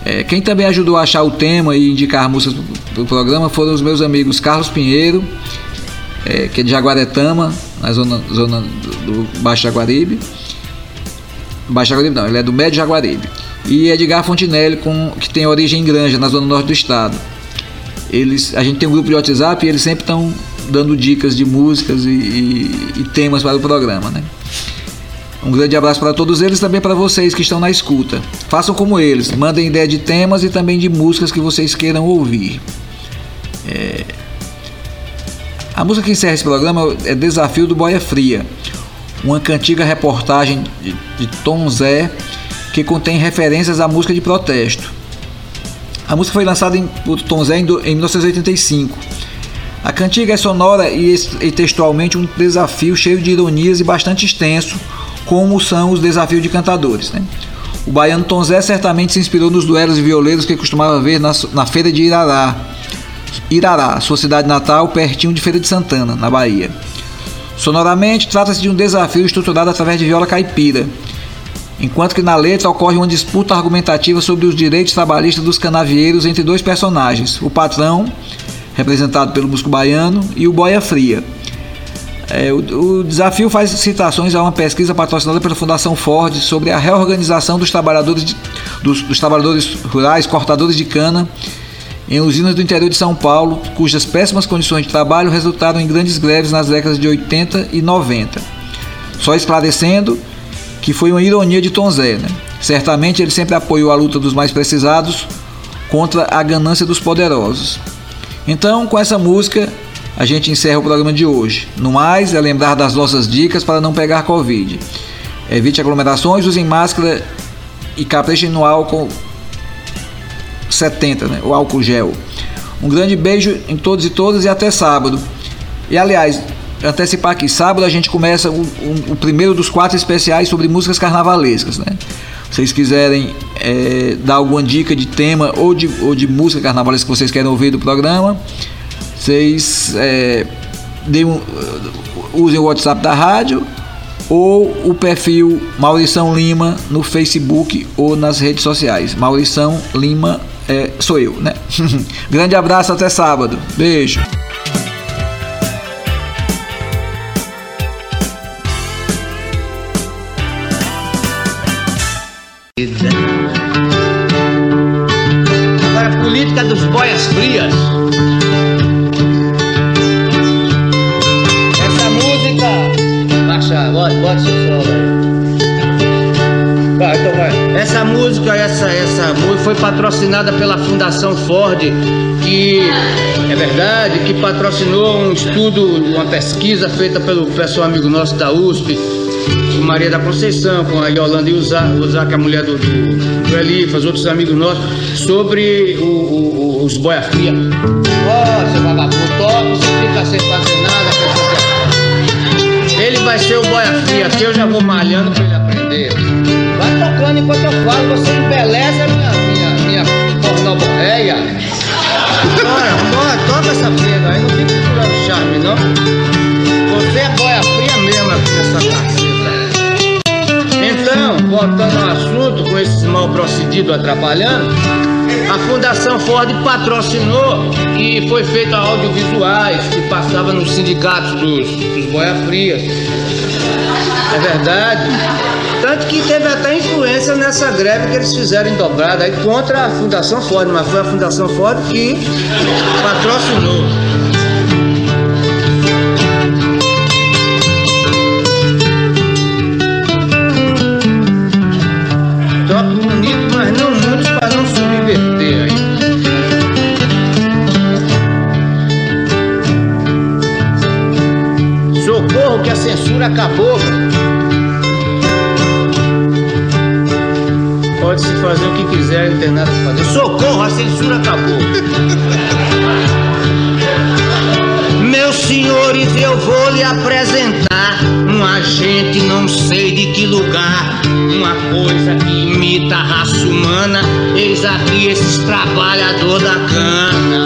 É, quem também ajudou a achar o tema e indicar músicas para o programa foram os meus amigos Carlos Pinheiro, é, que é de Jaguaretama, na zona, zona do, do Baixo Jaguaribe. Baixo Jaguaribe não, ele é do Médio Jaguaribe. E Edgar Fontinelli, com, que tem origem em Granja, na zona norte do estado. Eles, a gente tem um grupo de WhatsApp e eles sempre estão dando dicas de músicas e, e, e temas para o programa, né? Um grande abraço para todos eles também para vocês que estão na escuta. Façam como eles, mandem ideia de temas e também de músicas que vocês queiram ouvir. É... A música que encerra esse programa é Desafio do Boia Fria, uma cantiga reportagem de, de Tom Zé que contém referências à música de protesto. A música foi lançada em, por Tom Zé em, em 1985. A cantiga é sonora e, e textualmente um desafio cheio de ironias e bastante extenso, como são os desafios de cantadores. Né? O baiano Tom Zé certamente se inspirou nos duelos de violeiros que costumava ver na, na feira de Irará, Irará, sua cidade natal, pertinho de Feira de Santana, na Bahia. Sonoramente, trata-se de um desafio estruturado através de viola caipira, enquanto que na letra ocorre uma disputa argumentativa sobre os direitos trabalhistas dos canavieiros entre dois personagens, o patrão, representado pelo músico baiano, e o boia fria. É, o, o, desafio faz citações a uma pesquisa patrocinada pela Fundação Ford sobre a reorganização dos trabalhadores, de, dos, dos trabalhadores rurais, cortadores de cana, em usinas do interior de São Paulo, cujas péssimas condições de trabalho resultaram em grandes greves nas décadas de 80 e 90. Só esclarecendo que foi uma ironia de Tom Zé. Né? Certamente ele sempre apoiou a luta dos mais precisados contra a ganância dos poderosos. Então, com essa música, a gente encerra o programa de hoje. No mais, é lembrar das nossas dicas para não pegar Covid. Evite aglomerações, usem máscara e caprichem no álcool 70, né? o álcool gel. Um grande beijo em todos e todas e até sábado. E aliás, antecipar aqui, sábado a gente começa o, o, o primeiro dos quatro especiais sobre músicas carnavalescas, né? Vocês quiserem é, dar alguma dica de tema ou de, ou de música carnavalesca que vocês querem ouvir do programa, vocês é, um, usem o WhatsApp da rádio ou o perfil Maurição Lima no Facebook ou nas redes sociais. Maurição Lima é, sou eu, né? Grande abraço, até sábado. Beijo. Música, essa, essa foi patrocinada pela Fundação Ford, que é verdade, que patrocinou um estudo, uma pesquisa feita pelo pessoal amigo nosso da USP, Maria da Conceição, com a Yolanda e o Zac, a mulher do, do, do Elifas, outros amigos nossos, sobre o, o, os boia fria. Ó, seu vagabundo, toca, você fica sem fazer nada. Ele vai ser o boia fria, aqui eu já vou malhando pra ele aprender. Vai tocando enquanto eu falo, você embeleza minha, minha, minha pornoborreia. Bora, bora, toca essa prenda aí, não fica segurando charme, não. Você é boia fria mesmo nessa caceta. Então, voltando ao assunto, com esses mal procedidos atrapalhando, a Fundação Ford patrocinou e foi feito audiovisuais que passava nos sindicatos dos, dos boia frias. É verdade. Tanto que teve até influência nessa greve que eles fizeram em dobrada aí contra a Fundação Ford, mas foi a Fundação Ford que patrocinou. Quiser, fazer. Socorro, a censura acabou. Meus senhores, eu vou lhe apresentar um agente, não sei de que lugar, uma coisa que imita a raça humana. Eis aqui esses trabalhadores da cana.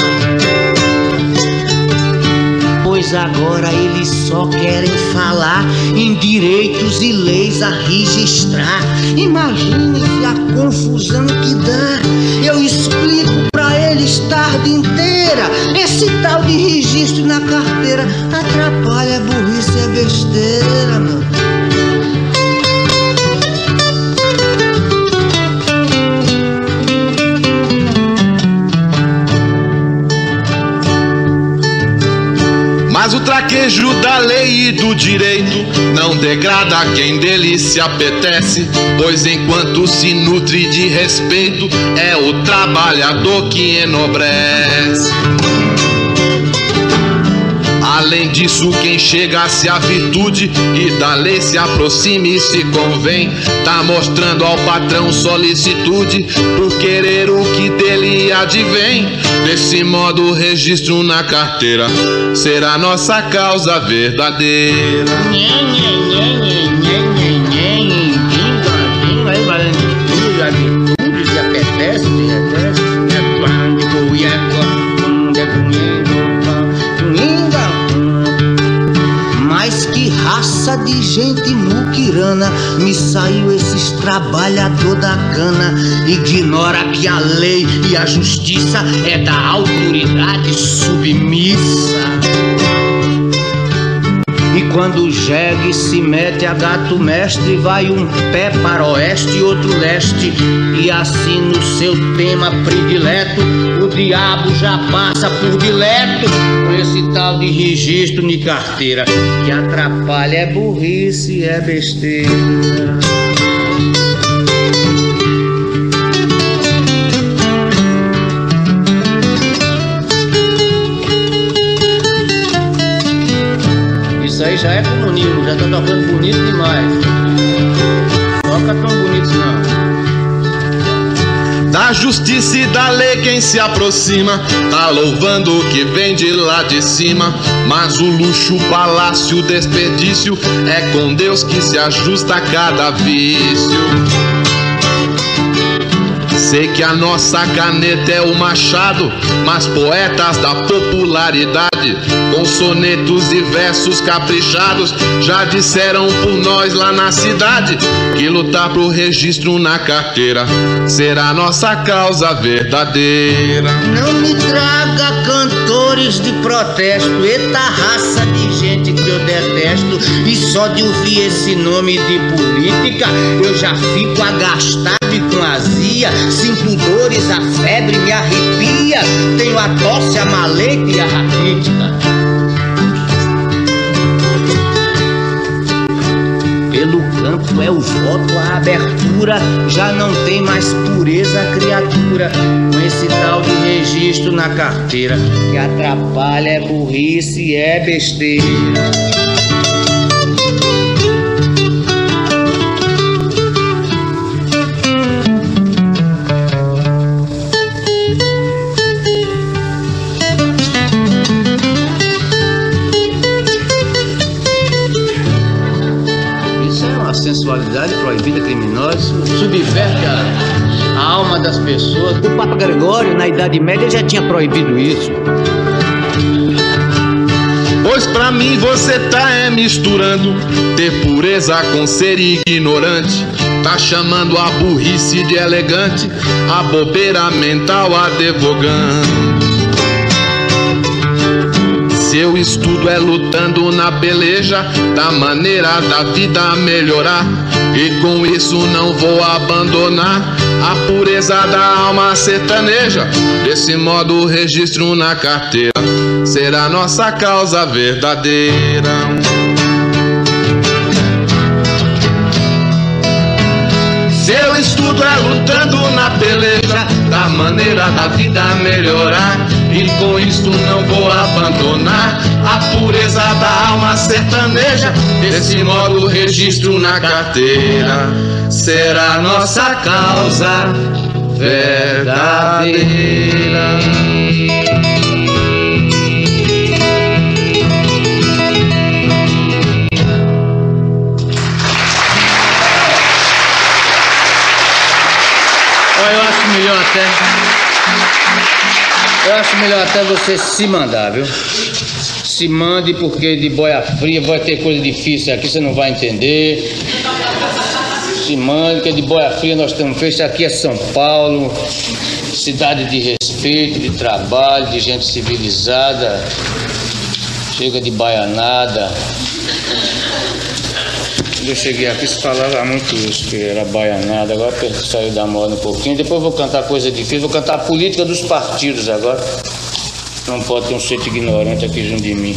Agora eles só querem falar em direitos e leis a registrar. Imaginem a confusão que dá. Eu explico pra eles tarde inteira. Esse tal de registro na carteira atrapalha, burrice é besteira, meu. Traquejo da lei e do direito não degrada quem dele se apetece, pois enquanto se nutre de respeito, é o trabalhador que enobrece. Além disso, quem chega-se à virtude e da lei se aproxime e se convém, tá mostrando ao patrão solicitude por querer o que dele advém. Desse modo, o registro na carteira será nossa causa verdadeira. raça de gente muquirana me saiu esses trabalhador da cana. Ignora que a lei e a justiça é da autoridade submissa. Quando o jegue se mete a gato mestre, vai um pé para oeste e outro leste. E assim no seu tema predileto, o diabo já passa por dileto com esse tal de registro de carteira. Que atrapalha é burrice, é besteira. Já é comunismo, já tá tocando bonito demais. Toca tão bonito não. Da justiça e da lei quem se aproxima Tá louvando o que vem de lá de cima Mas o luxo, o palácio, o desperdício É com Deus que se ajusta cada vício Sei que a nossa caneta é o machado, mas poetas da popularidade, com sonetos e versos caprichados, já disseram por nós lá na cidade que lutar pro registro na carteira será nossa causa verdadeira. Não me traga cantores de protesto, eita raça de gente que eu detesto. E só de ouvir esse nome de política, eu já fico agastado com azia. Sinto dores, a febre me arrepia. Tenho a tosse, a maleta e a raquítica. Pelo canto é o voto, a abertura. Já não tem mais pureza a criatura. Com esse tal de registro na carteira. Que atrapalha, é burrice, é besteira. Sensualidade proibida, criminosa, subverte a, a alma das pessoas. O Papa Gregório, na Idade Média, já tinha proibido isso. Pois pra mim você tá é misturando ter pureza com ser ignorante. Tá chamando a burrice de elegante, a bobeira mental advogando. Seu estudo é lutando na peleja da maneira da vida melhorar. E com isso não vou abandonar a pureza da alma sertaneja. Desse modo, o registro na carteira será nossa causa verdadeira. Seu estudo é lutando na peleja da maneira da vida melhorar. E com isto não vou abandonar a pureza da alma sertaneja. Desse modo, registro na carteira será nossa causa verdadeira. Eu acho melhor até você se mandar, viu? Se mande, porque de boia fria vai ter coisa difícil aqui, você não vai entender. Se mande, porque de boia fria nós estamos feitos. Aqui é São Paulo, cidade de respeito, de trabalho, de gente civilizada. Chega de baianada. Quando eu cheguei aqui se falava muito isso, que era baianada, agora saiu da moda um pouquinho. Depois vou cantar coisa difícil, vou cantar a política dos partidos agora. Não pode ter um sujeito ignorante aqui junto de mim.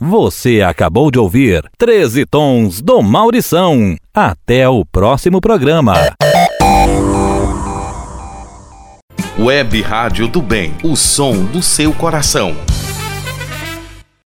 Você acabou de ouvir 13 Tons do Maurição. Até o próximo programa. Web Rádio do Bem, o som do seu coração.